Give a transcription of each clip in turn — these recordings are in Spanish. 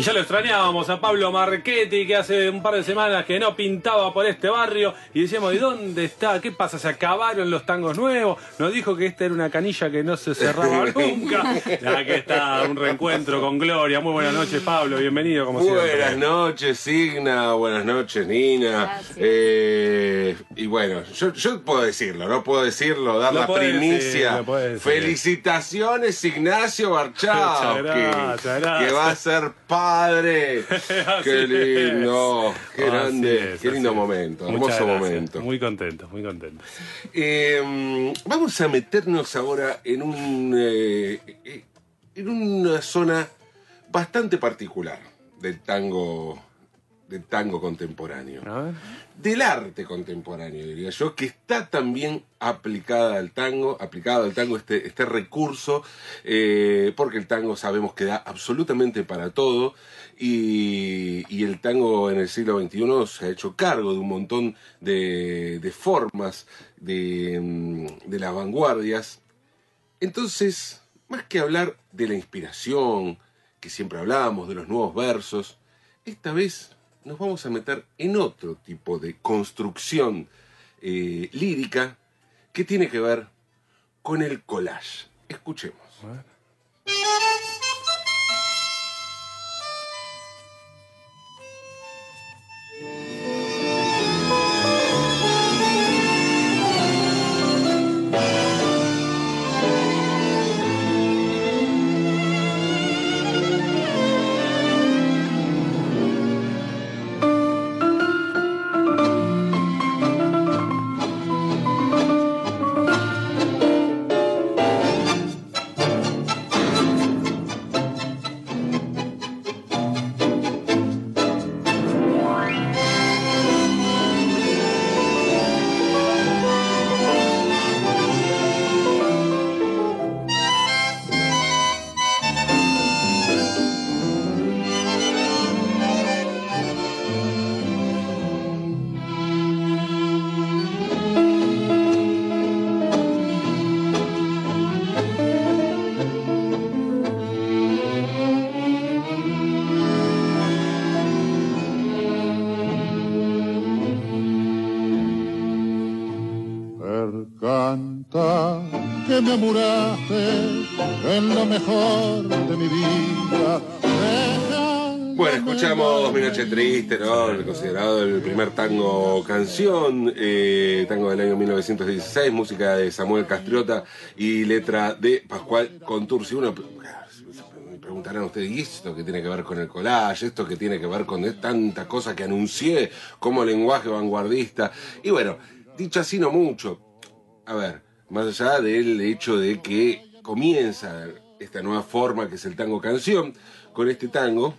Y ya lo extrañábamos a Pablo Marchetti, que hace un par de semanas que no pintaba por este barrio. Y decíamos, ¿y dónde está? ¿Qué pasa? ¿Se acabaron los tangos nuevos? Nos dijo que esta era una canilla que no se cerraba nunca. Aquí está, un reencuentro con Gloria. Muy buenas noches, Pablo. Bienvenido, como Buenas siempre. noches, Signa. Buenas noches, Nina. Eh, y bueno, yo, yo puedo decirlo, ¿no? Puedo decirlo, dar Lo la primicia. decir. Felicitaciones, Ignacio Barchao. Que va a ser padre. Así qué lindo, qué Así grande, es, qué lindo momento, hermoso momento. Muy contento, muy contento. Eh, vamos a meternos ahora en un eh, eh, en una zona bastante particular del tango del tango contemporáneo, del arte contemporáneo diría yo, que está también aplicada al tango, aplicado al tango este, este recurso, eh, porque el tango sabemos que da absolutamente para todo y, y el tango en el siglo XXI se ha hecho cargo de un montón de, de formas, de, mm, de las vanguardias. Entonces, más que hablar de la inspiración, que siempre hablábamos, de los nuevos versos, esta vez nos vamos a meter en otro tipo de construcción eh, lírica que tiene que ver con el collage. Escuchemos. Canta en lo mejor de mi vida. Bueno, escuchamos Mi Noche Triste, ¿no? El considerado el primer tango canción, eh, tango del año 1916, música de Samuel Castriota y letra de Pascual Contursi. Uno me preguntarán ustedes, ¿y esto que tiene que ver con el collage? ¿Esto que tiene que ver con tanta cosa que anuncié como lenguaje vanguardista? Y bueno, dicho así no mucho. A ver, más allá del hecho de que comienza esta nueva forma que es el tango canción, con este tango,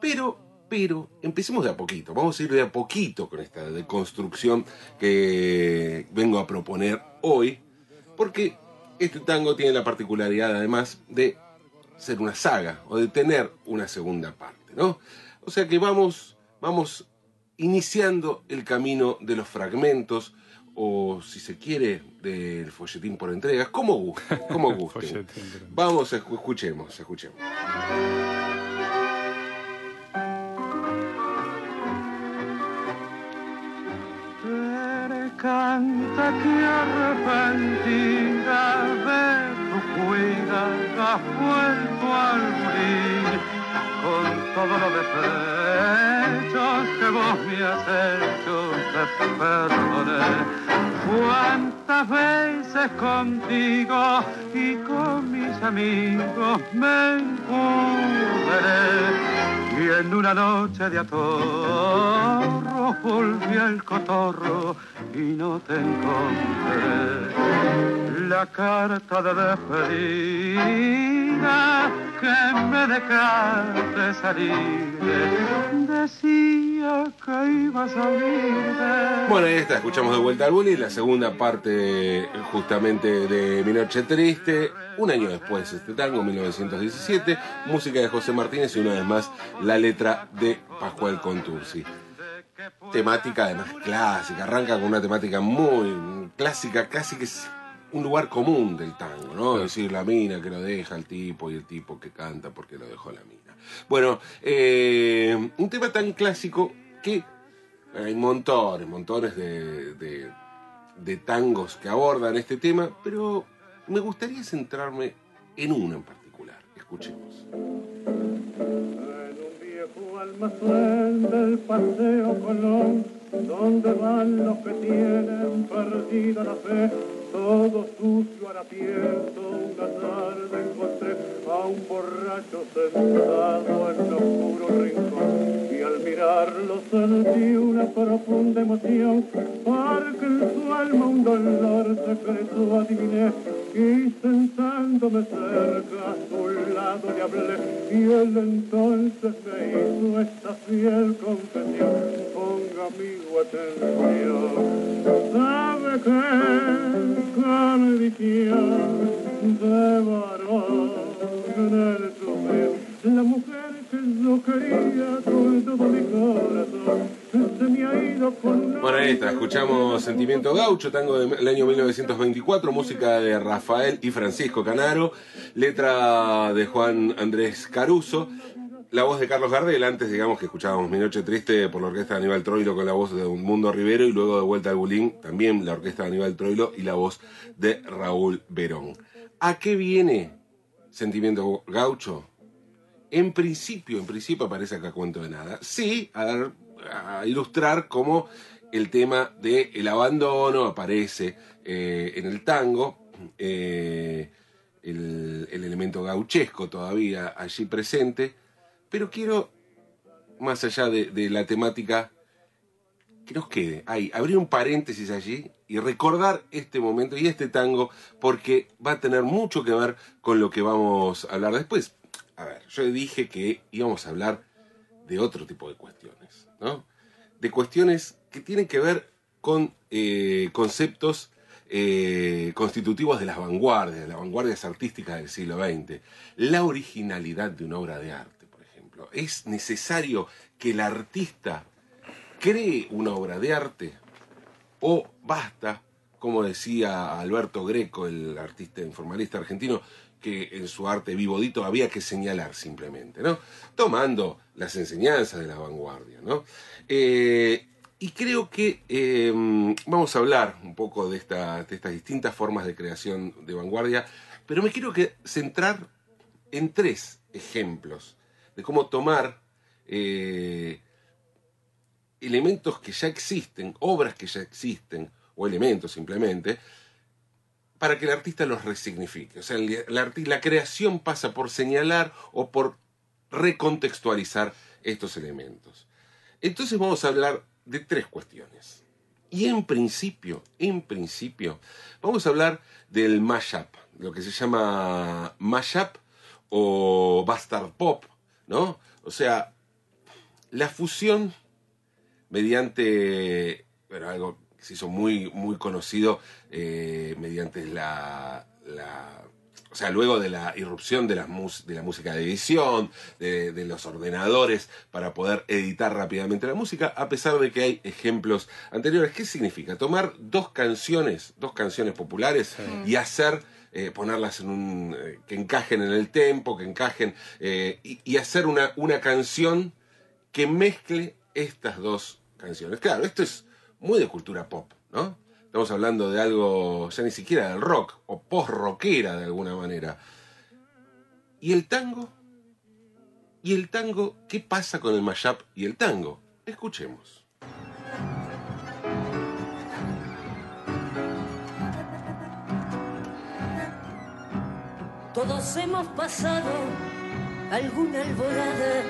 pero, pero, empecemos de a poquito. Vamos a ir de a poquito con esta deconstrucción que vengo a proponer hoy, porque este tango tiene la particularidad además de ser una saga o de tener una segunda parte, ¿no? O sea que vamos, vamos iniciando el camino de los fragmentos o si se quiere del folletín por entregas, como gusten, como gusten. Vamos, escu- escuchemos, escuchemos. Canta que arrepentida de tu cuida has vuelto al con todo lo despechos que vos me has hecho te perdoné. Cuántas veces contigo y con mis amigos me encubré y en una noche de atorro volví al cotorro y no te encontré. La carta de despedida que me dejaste salir. Decía que iba a de... Bueno, ahí está, escuchamos de vuelta al bully, la segunda parte justamente de Mi Noche Triste, un año después este tango, 1917, música de José Martínez y una vez más la letra de Pascual Contursi. Temática además clásica, arranca con una temática muy clásica, casi que un lugar común del tango, ¿no? Es decir, la mina que lo deja el tipo y el tipo que canta porque lo dejó la mina. Bueno, eh, un tema tan clásico que hay montones, montones de, de, de tangos que abordan este tema, pero me gustaría centrarme en uno en particular. Escuchemos. En un viejo almacén del paseo Colón, donde van los que tienen perdida la fe, todo sucio harapiento, una tarde encontré a un borracho sentado en un oscuro rincón, mirarlo sentí una profunda emoción, porque en su alma un dolor secreto adiviné, y sentándome cerca a su lado le hablé, y él entonces me hizo esta fiel confesión, ponga amigo atención, sabe que condición de varón en el sufrir, la mujer que yo quería con todo mi corazón, se me ha ido con Bueno, ahí está, escuchamos Sentimiento Gaucho, tango del año 1924, música de Rafael y Francisco Canaro, letra de Juan Andrés Caruso, la voz de Carlos Gardel, antes digamos que escuchábamos Mi Noche Triste por la orquesta de Aníbal Troilo con la voz de Mundo Rivero y luego de vuelta al Bulín, también la orquesta de Aníbal Troilo y la voz de Raúl Verón. ¿A qué viene Sentimiento Gaucho? En principio, en principio parece acá cuento de nada. Sí, a, dar- a ilustrar cómo el tema del el abandono aparece eh, en el tango, eh, el, el elemento gauchesco todavía allí presente, pero quiero, más allá de, de la temática, que nos quede ahí, abrir un paréntesis allí y recordar este momento y este tango, porque va a tener mucho que ver con lo que vamos a hablar después. A ver, yo dije que íbamos a hablar de otro tipo de cuestiones, ¿no? De cuestiones que tienen que ver con eh, conceptos eh, constitutivos de las vanguardias, de las vanguardias artísticas del siglo XX. La originalidad de una obra de arte, por ejemplo. Es necesario que el artista cree una obra de arte o basta, como decía Alberto Greco, el artista informalista argentino, que en su arte vivodito había que señalar simplemente, ¿no? Tomando las enseñanzas de la vanguardia, ¿no? Eh, y creo que eh, vamos a hablar un poco de, esta- de estas distintas formas de creación de vanguardia, pero me quiero centrar en tres ejemplos de cómo tomar eh, elementos que ya existen, obras que ya existen, o elementos simplemente, para que el artista los resignifique. O sea, arti- la creación pasa por señalar o por recontextualizar estos elementos. Entonces vamos a hablar de tres cuestiones. Y en principio, en principio, vamos a hablar del mashup, lo que se llama mashup o bastard pop, ¿no? O sea, la fusión mediante bueno, algo que se hizo muy, muy conocido eh, mediante la, la- o sea, luego de la irrupción de, las mus- de la música de edición, de, de los ordenadores para poder editar rápidamente la música, a pesar de que hay ejemplos anteriores. ¿Qué significa? Tomar dos canciones, dos canciones populares y hacer, eh, ponerlas en un, eh, que encajen en el tempo, que encajen, y, y hacer una, una canción que mezcle estas dos canciones. Claro, esto es muy de cultura pop, ¿no? Estamos hablando de algo ya ni siquiera del rock o post-rockera de alguna manera. ¿Y el tango? ¿Y el tango? ¿Qué pasa con el mashup y el tango? Escuchemos. Todos hemos pasado alguna alborada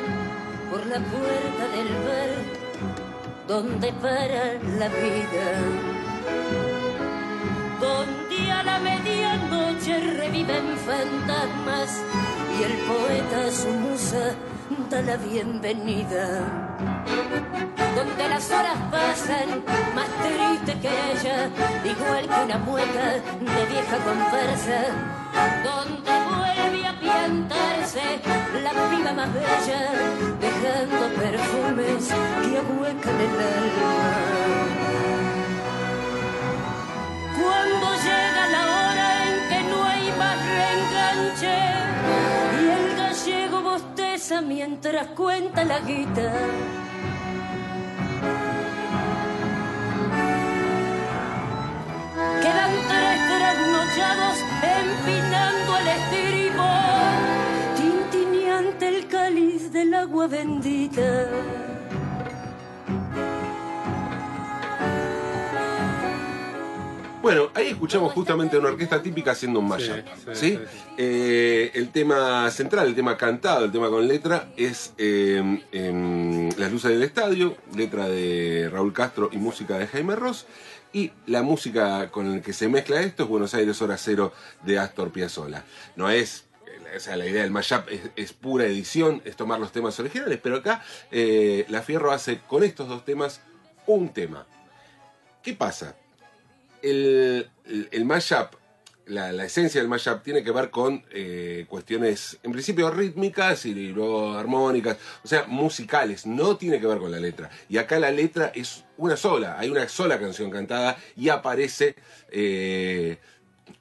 por la puerta del bar donde para la vida. Donde a la medianoche reviven fantasmas y el poeta su musa da la bienvenida. Donde las horas pasan más triste que ella, igual que una mueca de vieja conversa. Donde la piba más bella, dejando perfumes que ahuecan el alma. Cuando llega la hora en que no hay más reenganche y el gallego bosteza mientras cuenta la guita. Agua bendita. Bueno, ahí escuchamos justamente una orquesta típica haciendo un mashup. Sí, ¿sí? sí, sí. Eh, el tema central, el tema cantado, el tema con letra, es eh, em, Las luces del estadio, letra de Raúl Castro y música de Jaime Ross. Y la música con la que se mezcla esto es Buenos Aires Hora Cero de Astor Piazzolla. No es o sea, la idea del mashup es, pura edición, es tomar los temas originales, pero acá eh, La Fierro hace con estos dos temas un tema. ¿Qué pasa? El, el, el mashup, la, la esencia del mashup tiene que ver con eh, cuestiones, en principio rítmicas y luego armónicas, o sea, musicales, no tiene que ver con la letra. Y acá la letra es una sola, hay una sola canción cantada y aparece eh,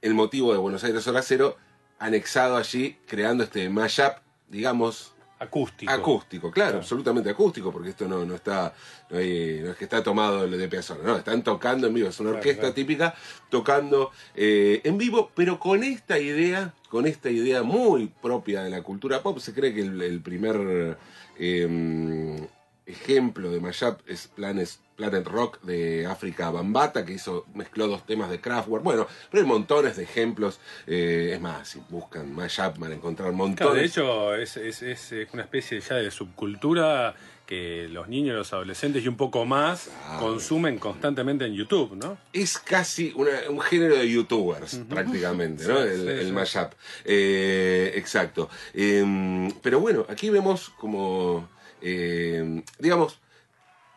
el motivo de Buenos Aires Hora Cero anexado allí, creando este mashup, digamos, Acústico. acústico, claro, absolutamente acústico, porque esto no, no está, no, hay- no es que está tomado de Piazzolla, no, están tocando en vivo, es una Claro, orquesta claro. típica tocando eh, en vivo, pero con esta idea, con esta idea muy propia de la cultura pop, se cree que el, el primer eh, ejemplo de mashup es Planet, Planet Rock de África Bambata, que hizo, mezcló dos temas de Kraftwerk, bueno, pero hay montones de ejemplos, eh, es más, si buscan mashup van a encontrar montones. Claro, de hecho, es, es- es, eh, una especie ya de subcultura que los niños, los adolescentes y un poco más consumen constantemente en YouTube, ¿no? es casi una- un género de youtubers, prácticamente, ¿no? Sí, el sí, el sí. mashup. Eh, exacto. Em, pero bueno, aquí vemos como, em, digamos,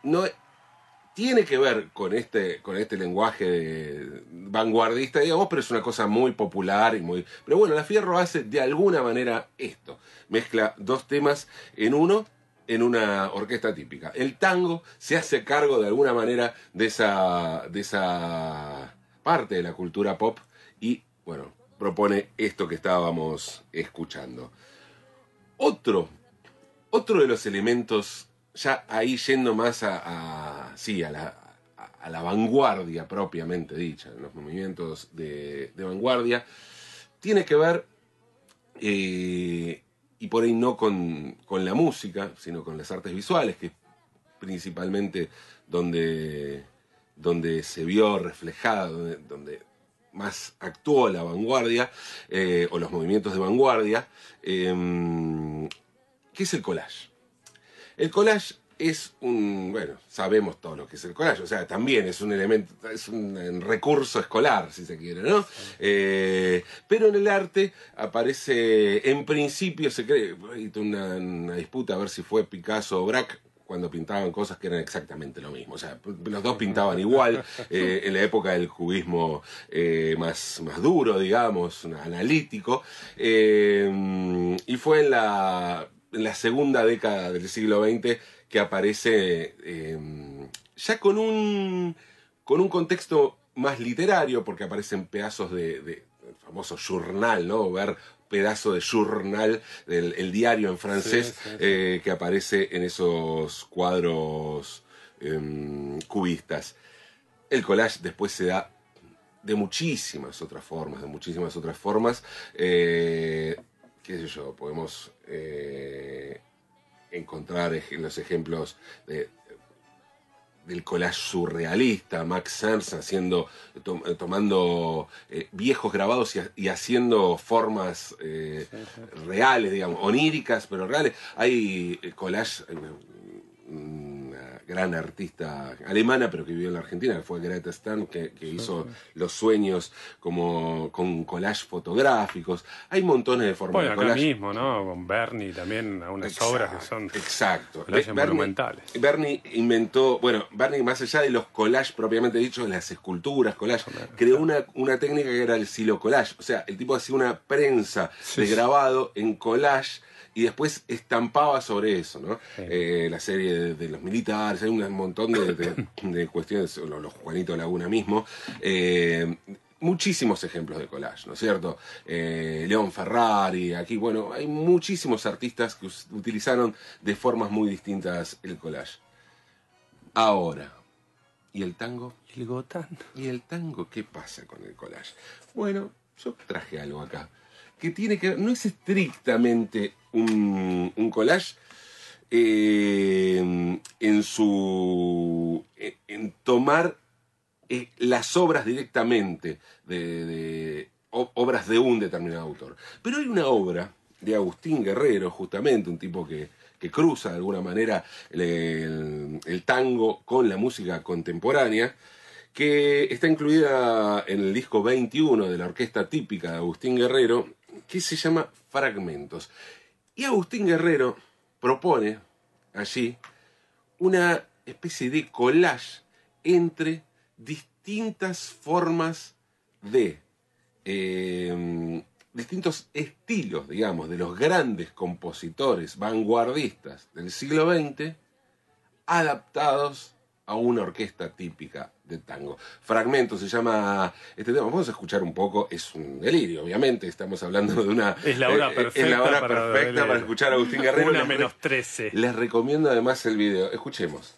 no tiene que ver con este, con este lenguaje vanguardista, digamos, pero es una cosa muy popular y muy. Pero bueno, la Fierro hace de alguna manera esto. Mezcla dos temas en uno en una orquesta típica. El tango se hace cargo de alguna manera de esa, de esa parte de la cultura pop y, bueno, propone esto que estábamos escuchando. Otro, otro de los elementos, ya ahí yendo más a, sí, a la, a- la vanguardia propiamente dicha, en los movimientos de, de vanguardia, tiene que ver, eh, y por ahí no con, con la música, sino con las artes visuales, que es principalmente donde, donde se vio reflejada, donde, donde más actuó la vanguardia, eh, o los movimientos de vanguardia, eh, ¿qué es el collage? El collage es un, bueno, sabemos todo lo que es el collage, o sea, también es un elemento, es un, recurso escolar, si se quiere, ¿no? Eh, pero en el arte aparece, en principio se cree, hay una, una disputa a ver si fue Picasso o Braque, cuando pintaban cosas que eran exactamente lo mismo. O sea, los dos pintaban igual eh, en la época del cubismo eh, más, más duro, digamos, analítico. Eh, y fue en la, en la segunda década del siglo XX que aparece eh, ya con un, con un contexto más literario, porque aparecen pedazos de, de el famoso journal, ¿no? Ver pedazo de journal, del el diario en francés, Sí, sí, sí. eh, que aparece en esos cuadros em, cubistas. El collage después se da de muchísimas otras formas, de muchísimas otras formas. Eh, qué sé yo, podemos eh, encontrar ej- los ejemplos de, del collage surrealista, Max Ernst haciendo, tom- eh, tomando eh, viejos grabados y, ha- y haciendo formas eh, reales, digamos, oníricas, pero reales. Hay eh, collage, una gran artista alemana, pero que vivió en la Argentina, que fue Greta Stern, que, que hizo Los Sueños como con collage fotográficos. Hay montones de formas Bueno, de acá mismo, ¿no? Con Bernie también, algunas Exacto, obras que son Exacto. Bernie- monumentales. Bernie inventó, bueno, Bernie más allá de los collages propiamente dicho, las esculturas, collage, creó una, una técnica que era el silo collage. O sea, el tipo hacía una prensa Sí, de grabado en collage y después estampaba sobre eso, ¿no? Eh, la serie de, de los militares, hay un montón de, de- de cuestiones, los, los Juanito Laguna mismo. eh, muchísimos ejemplos de collage, ¿no es cierto? Eh, León Ferrari, aquí, bueno, hay muchísimos artistas que utilizaron de formas muy distintas el collage. Ahora, ¿y el tango? El Gotán. ¿Y el tango qué pasa con el collage? Bueno, yo traje algo acá que tiene que ver, no es estrictamente un, un collage eh, en su. en, tomar eh, las obras directamente de, obras de un determinado autor. Pero hay una obra de Agustín Guerrero, justamente, un tipo que, que cruza de alguna manera el tango con la música contemporánea, que está incluida en el disco 21 de la orquesta típica de Agustín Guerrero, que se llama Fragmentos. Y Agustín Guerrero propone allí una especie de collage entre distintas formas de eh, distintos estilos, digamos, de los grandes compositores vanguardistas del siglo XX adaptados a una orquesta típica de tango. Fragmento se llama este tema. Vamos a escuchar un poco. Es un delirio, obviamente. Estamos hablando de una. Es la hora eh, perfecta Es la hora para perfecta para escuchar a Agustín Guerrero. Una menos trece. les recomiendo además el video. Escuchemos.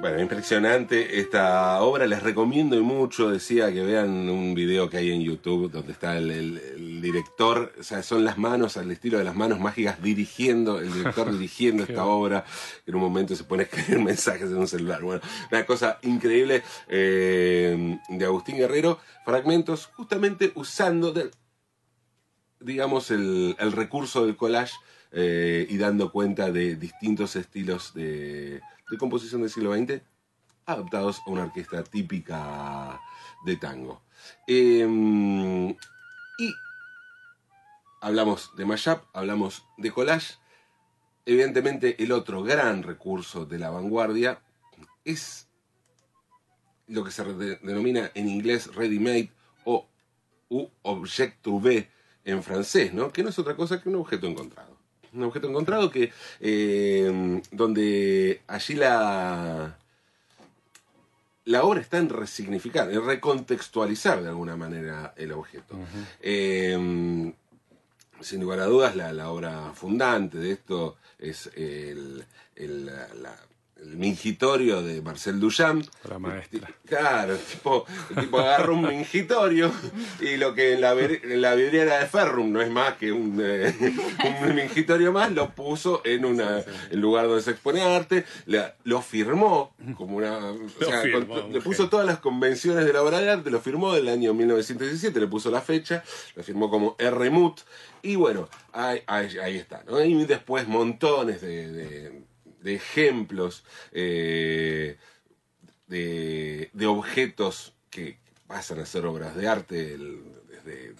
Bueno, impresionante esta obra, les recomiendo y mucho, decía que vean un video que hay en YouTube donde está el, el- el director, o sea, son las manos al estilo de las manos mágicas dirigiendo, el director dirigiendo esta obra, en un momento se pone a escribir mensajes en un celular, bueno, una cosa increíble eh, de Agustín Guerrero, fragmentos justamente usando del, digamos, el, el recurso del collage eh, y dando cuenta de distintos estilos de, de composición del siglo XX adaptados a una orquesta típica de tango. Eh, y hablamos de mashup, hablamos de collage. Evidentemente, el otro gran recurso de la vanguardia es lo que se de- denomina en inglés ready-made o u objet trouvé en francés, ¿no? Que no es otra cosa que un objeto encontrado. Un objeto encontrado que eh, donde allí la la obra está en resignificar, en recontextualizar de alguna manera el objeto. Eh, sin lugar a dudas, la, la obra fundante de esto es el, la- el mingitorio de Marcel Duchamp. La maestra. Claro, el tipo, el tipo agarra un mingitorio y lo que en la, en la vidriera de Ferrum no es más que un, eh, un mingitorio más, lo puso en una en lugar donde se expone arte, la- lo firmó como una. o sea, firmó, con- un le puso todas las convenciones de la obra de arte, lo firmó del año 1917, le puso la fecha, lo firmó como R-Mut, y bueno, ahí, ahí- ahí está. ¿no? Y después montones de, de- de ejemplos eh, de, de objetos que pasan a ser obras de arte, el- desde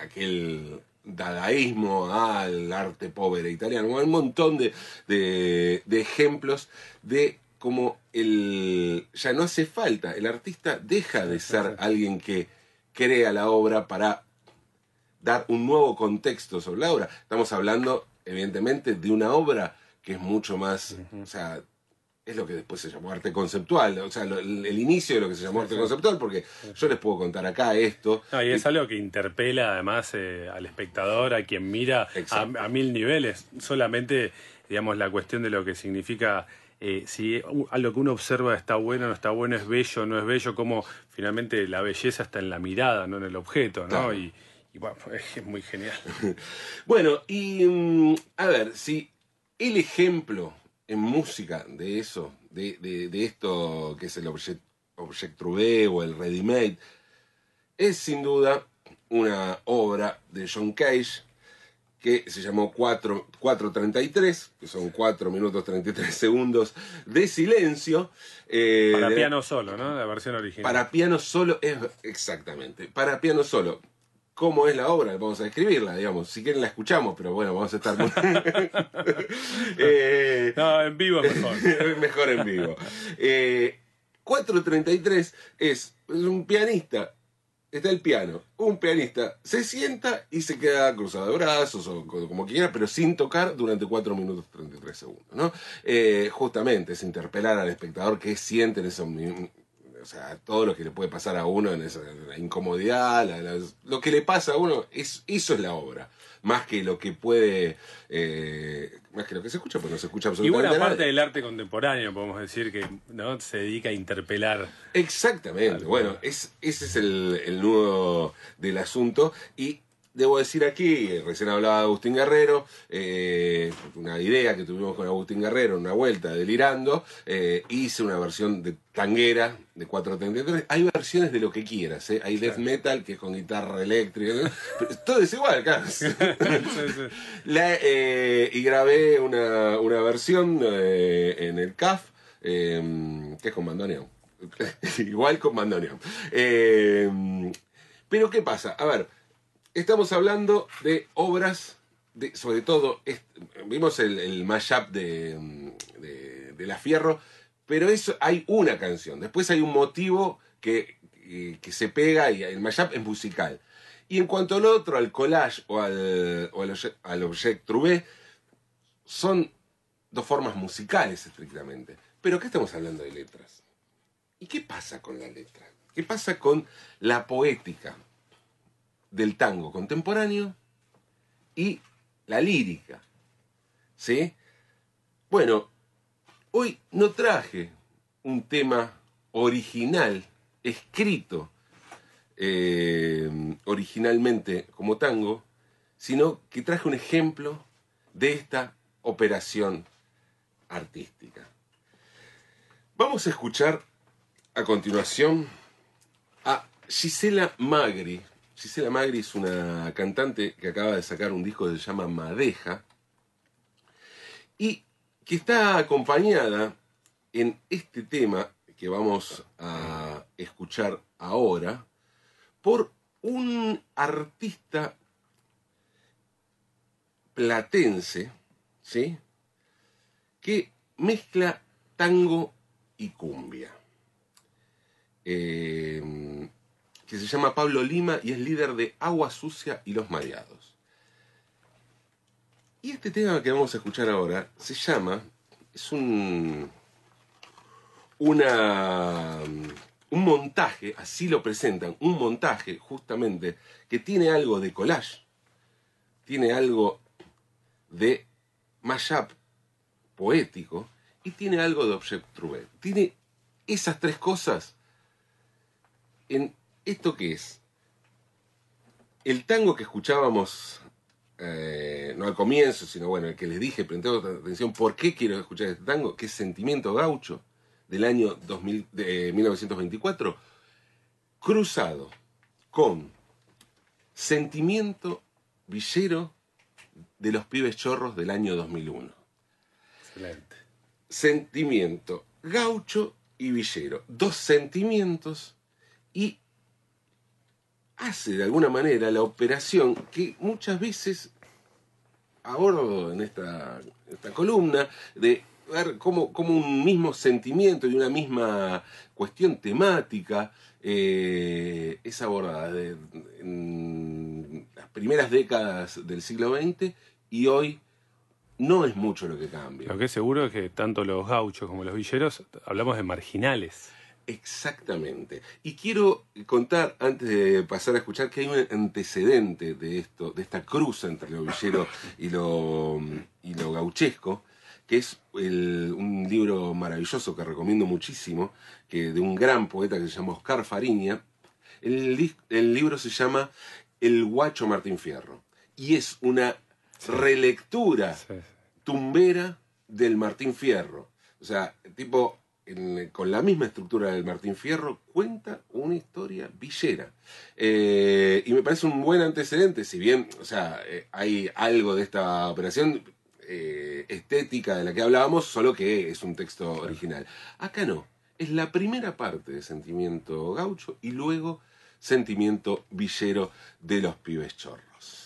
aquel dadaísmo al arte pobre italiano. Hay un montón de, de- de ejemplos de cómo el, ya no hace falta, el artista deja de ser alguien que crea la obra para dar un nuevo contexto sobre la obra. Estamos hablando, evidentemente, de una obra que es mucho más, o sea, es lo que después se llamó arte conceptual, o sea, lo- el, el inicio de lo que se llamó arte conceptual, porque yo les puedo contar acá esto. No, y es algo que interpela además eh, al espectador, a quien mira a, mil niveles. Solamente, digamos, la cuestión de lo que significa eh, si algo que uno observa está bueno, no está bueno, es bello, no es bello, como finalmente la belleza está en la mirada, no en el objeto, ¿no? Claro. Y, y bueno, es, es muy genial. Bueno, y mm, a ver, si el ejemplo en música de eso, de, de- de esto que es el Object, object Trouvé o el Ready Made, es sin duda una obra de John Cage que se llamó 4, 4.33, que son 4 minutos 33 segundos de silencio. eh, Para de- piano solo, ¿no? La versión original. para piano solo es exactamente. Para piano solo. ¿Cómo es la obra? Vamos a describirla, digamos. Si quieren la escuchamos, pero bueno, vamos a estar muy... Eh, No, en vivo es mejor. mejor en vivo. Eh, 433 es, es un pianista. Está el piano. Un pianista se sienta y se queda cruzado de brazos o co- como quiera, pero sin tocar durante 4 minutos 33 segundos. ¿no? Eh, justamente es interpelar al espectador qué siente en mi- o sea, todo lo que le puede pasar a uno en esa la incomodidad, la- la- lo que le pasa a uno, es, eso es la obra. Más que lo que puede, eh, más que lo que se escucha, pues no se escucha Y absolutamente buena nada. parte del arte contemporáneo, podemos decir, que ¿no? se dedica a interpelar. Exactamente. Bueno, es, ese es el, el nudo del asunto. Y debo decir aquí, recién hablaba de Agustín Guerrero, eh, una idea que tuvimos con Agustín Guerrero, una vuelta delirando, eh, hice una versión de tanguera de 433. Hay versiones de lo que quieras, ¿eh? hay death metal que es con guitarra eléctrica. Pero todo es igual, claro. Sí, sí. La, eh, y grabé una, una versión en el CAF, que es con bandoneón. Igual con bandoneón. Pero ¿qué pasa? A ver, estamos hablando de obras, de, sobre todo, vimos el, mashup de, de, La Fierro, pero eso hay una canción. Después hay un motivo que, que, que se pega y el mashup es musical. Y en cuanto al otro, al collage o al, o al, trouvé, son dos formas musicales estrictamente. Pero ¿qué estamos hablando de letras? ¿Y qué pasa con la letra? ¿Qué pasa con la poética del tango contemporáneo y la lírica? ¿Sí? Bueno, hoy no traje un tema original, escrito eh, originalmente como tango, sino que traje un ejemplo de esta operación artística. Vamos a escuchar a continuación a Gisela Magri. Gisela Magri es una cantante que acaba de sacar un disco que se llama Madeja y que está acompañada en este tema que vamos a escuchar ahora por un artista platense, ¿sí? Que mezcla tango y cumbia. Eh, que se llama Pablo Lima y es líder de Agua Sucia y Los Mareados. Y este tema que vamos a escuchar ahora se llama, es un, una, un montaje, así lo presentan, un montaje justamente que tiene algo de collage, tiene algo de mashup poético y tiene algo de object trouvé. Tiene esas tres cosas en esto que es el tango que escuchábamos eh, no al comienzo, sino bueno, el que les dije, prestando atención, ¿por qué quiero escuchar este tango? Que es Sentimiento Gaucho, del año 2000, de 1924, cruzado con Sentimiento Villero de los Pibes Chorros del año 2001. Excelente. Sentimiento gaucho y villero. Dos sentimientos y hace de alguna manera la operación que muchas veces abordo en esta, esta columna de ver cómo, cómo un mismo sentimiento y una misma cuestión temática eh, es abordada de- en las primeras décadas del siglo XX y hoy no es mucho lo que cambia. Lo que es seguro es que tanto los gauchos como los villeros hablamos de marginales. Exactamente. Y quiero contar, antes de pasar a escuchar, que hay un antecedente de esto, de esta cruz entre lo villero y lo, y lo gauchesco, que es el- un libro maravilloso que recomiendo muchísimo, que de un gran poeta que se llama Oscar Fariña. El, el libro se llama El guacho Martín Fierro. Y es una relectura tumbera del Martín Fierro. O sea, tipo, en- con la misma estructura del Martín Fierro, cuenta una historia villera. Eh, y me parece un buen antecedente, si bien, o sea, eh, hay algo de esta operación eh, estética de la que hablábamos, solo que es un texto original. Acá no, es la primera parte de Sentimiento Gaucho y luego Sentimiento Villero de los Pibes Chorros.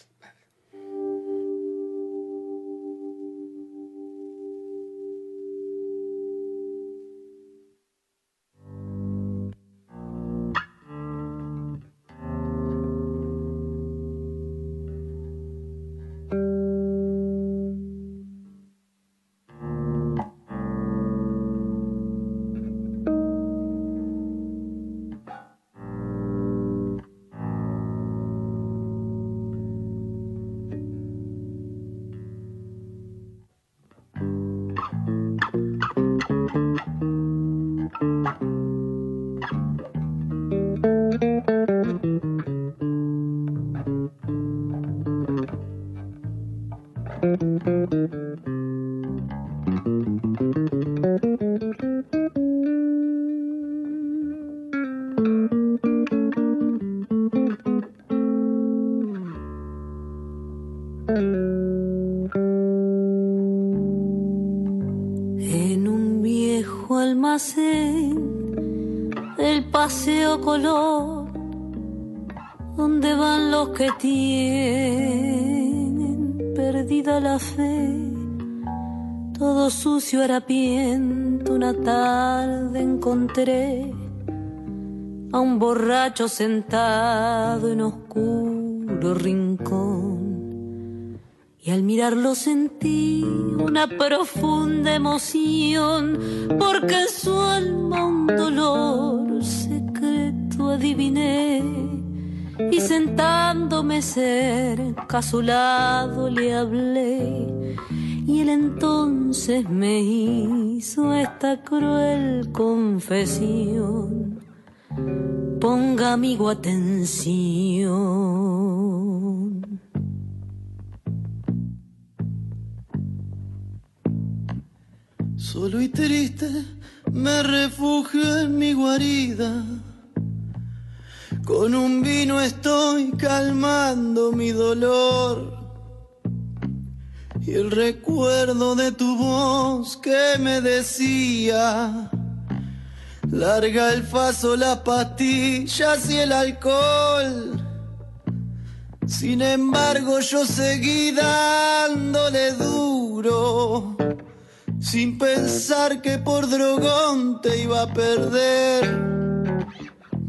Harapiento, una tarde encontré a un borracho sentado en oscuro rincón. Y al mirarlo sentí una profunda emoción, porque en su alma un dolor secreto adiviné. Y sentándome cerca a su lado le hablé, y él entonces me hizo esta cruel confesión. Ponga amigo atención. Solo y triste me refugio en mi guarida. Con un vino estoy calmando mi dolor. Y el recuerdo de tu voz que me decía, larga el faso, las pastillas y el alcohol. Sin embargo yo seguí dándole duro sin pensar que por drogón te iba a perder.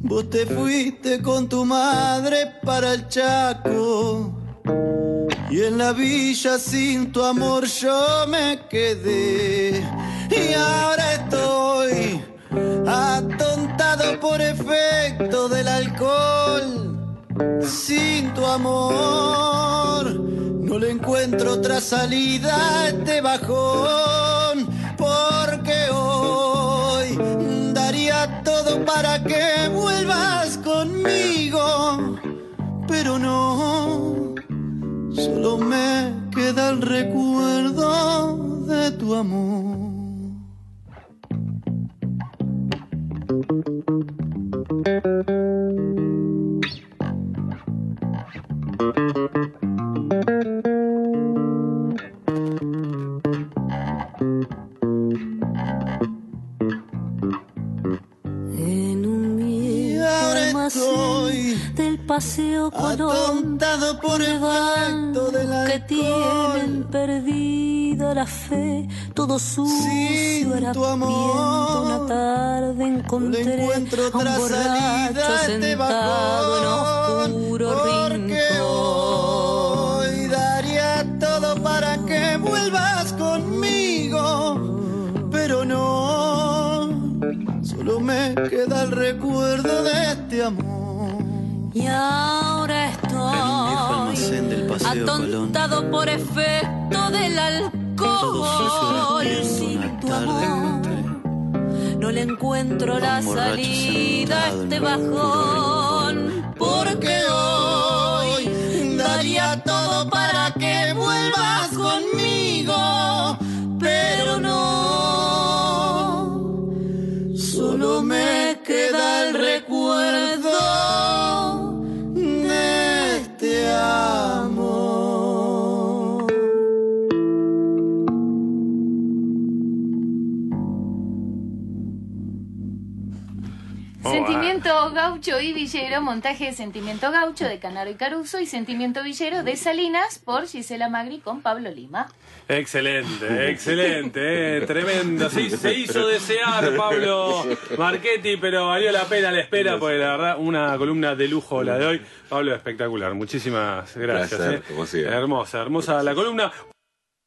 Vos te fuiste con tu madre para el Chaco. Y en la villa sin tu amor yo me quedé. Y ahora estoy atontado por efecto del alcohol. Sin tu amor no le encuentro otra salida a este bajón. Porque hoy daría todo para que vuelvas conmigo. Pero no, solo me queda el recuerdo de tu amor. todo sucio era tu amor. Una tarde encontré a un borracho sentado en oscuro porque. Hoy daría todo para que vuelvas conmigo, pero no. Solo me queda el recuerdo de este amor. Y ahora estoy atontado por efecto del alcohol tiempo, Sin tu amor. no le encuentro la salida a este bajón. Porque hoy daría todo para que vuelvas conmigo, Sentimiento Gaucho y Villero, montaje de Sentimiento Gaucho de Canaro y Caruso y Sentimiento Villero de Salinas por Gisela Magri con Pablo Lima. Excelente, excelente, eh, tremendo. Sí, se hizo desear Pablo Marchetti, pero valió la pena la espera, porque la verdad, una columna de lujo la de hoy. Pablo, espectacular. Muchísimas gracias. Placer, eh. Hermosa, hermosa la columna.